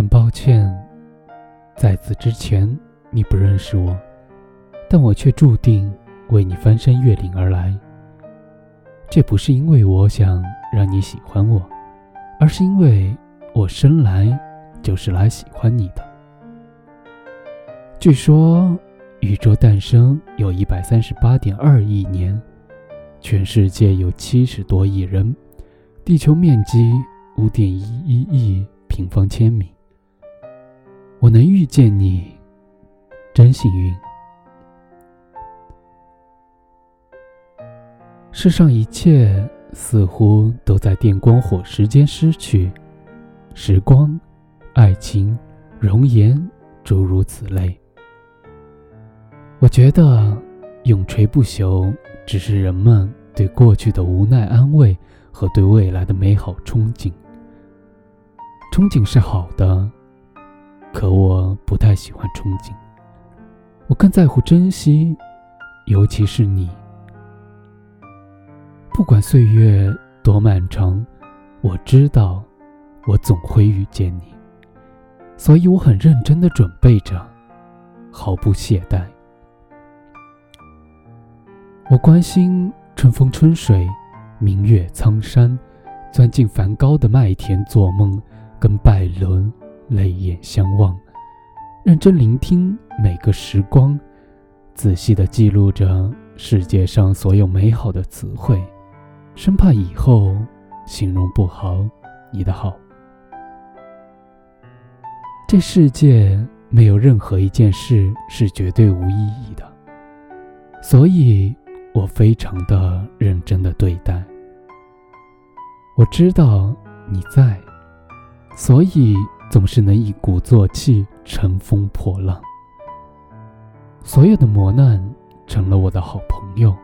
很抱歉，在此之前你不认识我，但我却注定为你翻山越岭而来。这不是因为我想让你喜欢我，而是因为我生来就是来喜欢你的。据说，宇宙诞生有一百三十八点二亿年，全世界有七十多亿人，地球面积五点一一亿平方千米。我能遇见你，真幸运。世上一切似乎都在电光火石间失去，时光、爱情、容颜，诸如此类。我觉得永垂不朽，只是人们对过去的无奈安慰和对未来的美好憧憬。憧憬是好的，可我不太喜欢憧憬。我更在乎珍惜，尤其是你。不管岁月多漫长，我知道我总会遇见你，所以我很认真的准备着，毫不懈怠。我关心春风春水，明月苍山，钻进梵高的麦田做梦，跟拜伦泪眼相望，认真聆听每个时光，仔细的记录着世界上所有美好的词汇，生怕以后形容不好你的好。这世界没有任何一件事是绝对无意义的，所以。我非常的认真的对待。我知道你在，所以总是能一鼓作气，乘风破浪。所有的磨难成了我的好朋友，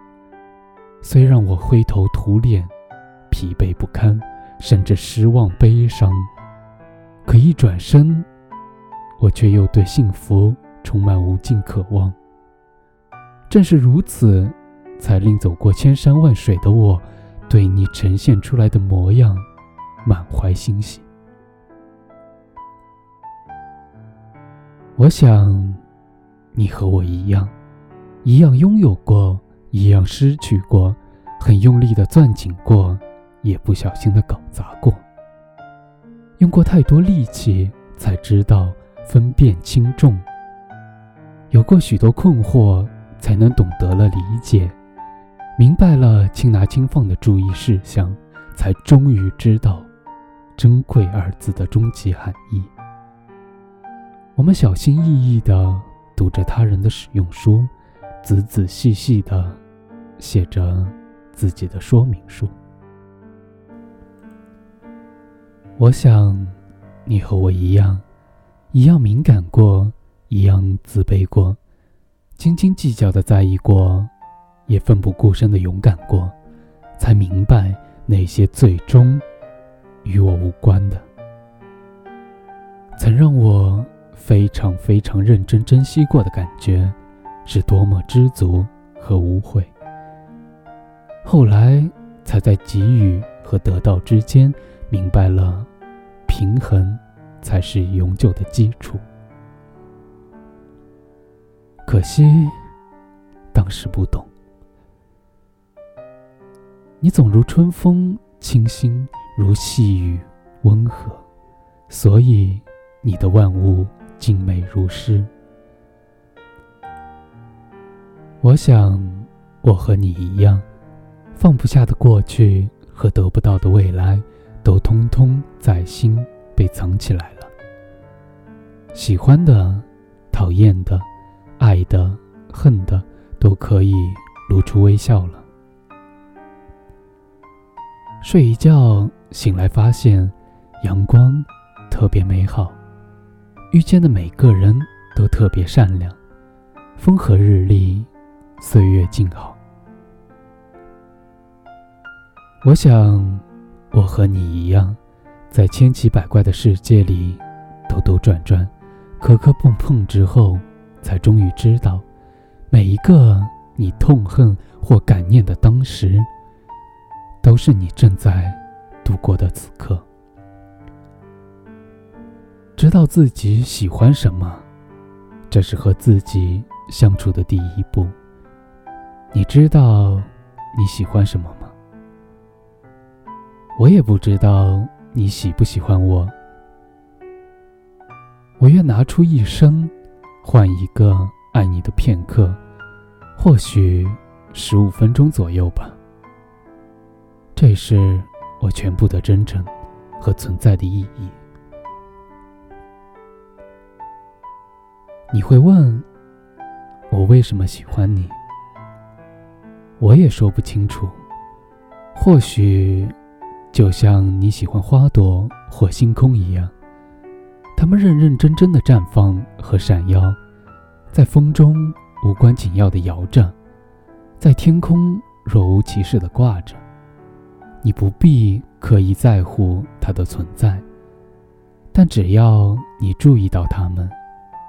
虽让我灰头土脸、疲惫不堪，甚至失望悲伤，可一转身，我却又对幸福充满无尽渴望。正是如此。才令走过千山万水的我，对你呈现出来的模样，满怀欣喜。我想，你和我一样，一样拥有过，一样失去过，很用力的攥紧过，也不小心的搞砸过。用过太多力气，才知道分辨轻重。有过许多困惑，才能懂得了理解。明白了轻拿轻放的注意事项，才终于知道“珍贵”二字的终极含义。我们小心翼翼地读着他人的使用书，仔仔细细地写着自己的说明书。我想，你和我一样，一样敏感过，一样自卑过，斤斤计较的在意过。也奋不顾身的勇敢过，才明白那些最终与我无关的，曾让我非常非常认真珍惜过的感觉，是多么知足和无悔。后来才在给予和得到之间明白了，平衡才是永久的基础。可惜当时不懂。你总如春风，清新如细雨，温和，所以你的万物静美如诗。我想，我和你一样，放不下的过去和得不到的未来，都通通在心被藏起来了。喜欢的、讨厌的、爱的、恨的，都可以露出微笑了。睡一觉醒来，发现阳光特别美好，遇见的每个人都特别善良，风和日丽，岁月静好。我想，我和你一样，在千奇百怪的世界里兜兜转转，磕磕碰碰之后，才终于知道，每一个你痛恨或感念的当时。都是你正在度过的此刻。知道自己喜欢什么，这是和自己相处的第一步。你知道你喜欢什么吗？我也不知道你喜不喜欢我。我愿拿出一生，换一个爱你的片刻，或许十五分钟左右吧。这是我全部的真诚和存在的意义。你会问，我为什么喜欢你？我也说不清楚。或许，就像你喜欢花朵或星空一样，它们认认真真的绽放和闪耀，在风中无关紧要的摇着，在天空若无其事的挂着。你不必刻意在乎它的存在，但只要你注意到它们，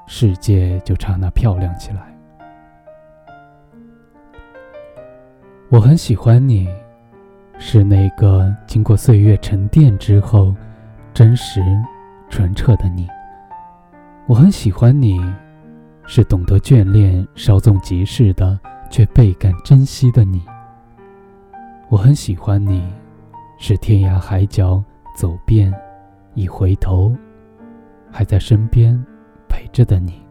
世界就刹那漂亮起来。我很喜欢你，是那个经过岁月沉淀之后，真实、纯澈的你。我很喜欢你，是懂得眷恋、稍纵即逝的，却倍感珍惜的你。我很喜欢你，是天涯海角走遍，一回头，还在身边陪着的你。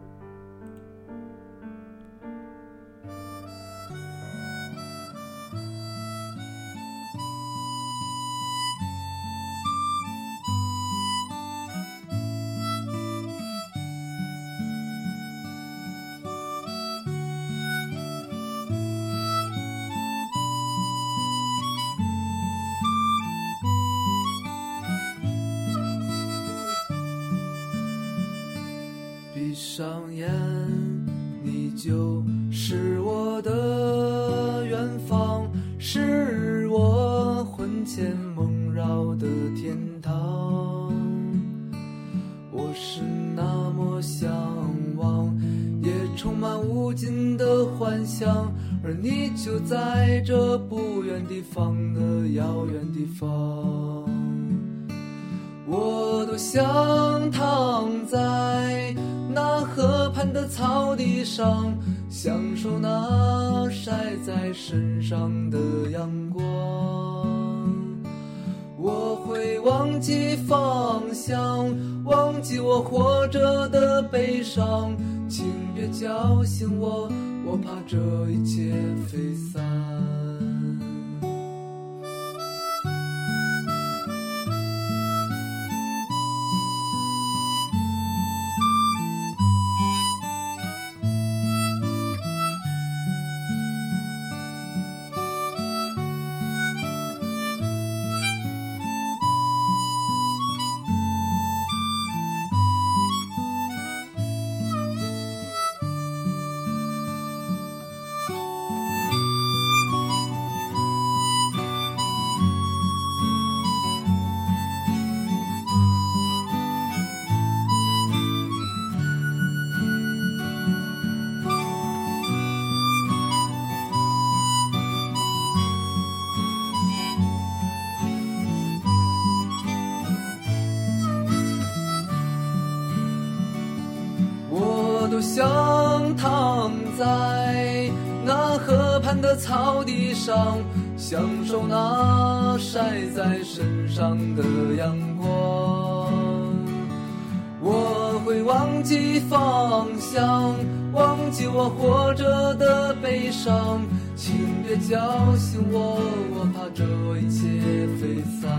是我的远方，是我魂牵梦绕的天堂。我是那么向往，也充满无尽的幻想，而你就在这不远地方的遥远地方。我多想躺在。那河畔的草地上，享受那晒在身上的阳光。我会忘记方向，忘记我活着的悲伤，请别叫醒我，我怕这一切飞散。我想躺在那河畔的草地上，享受那晒在身上的阳光。我会忘记方向，忘记我活着的悲伤，请别叫醒我，我怕这一切飞散。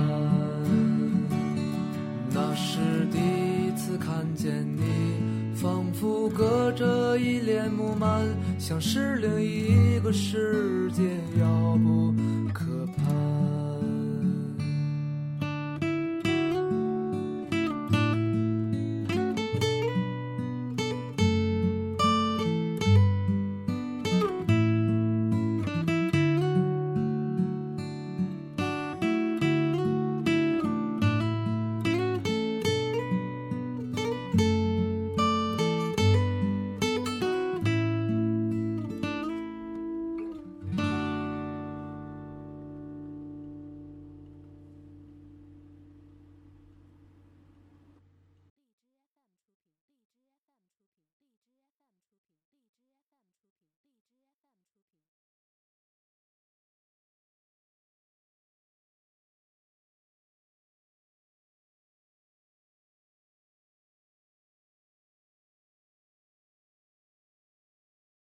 那是第一次看见你。仿佛隔着一帘幕幔，像是另一个世界，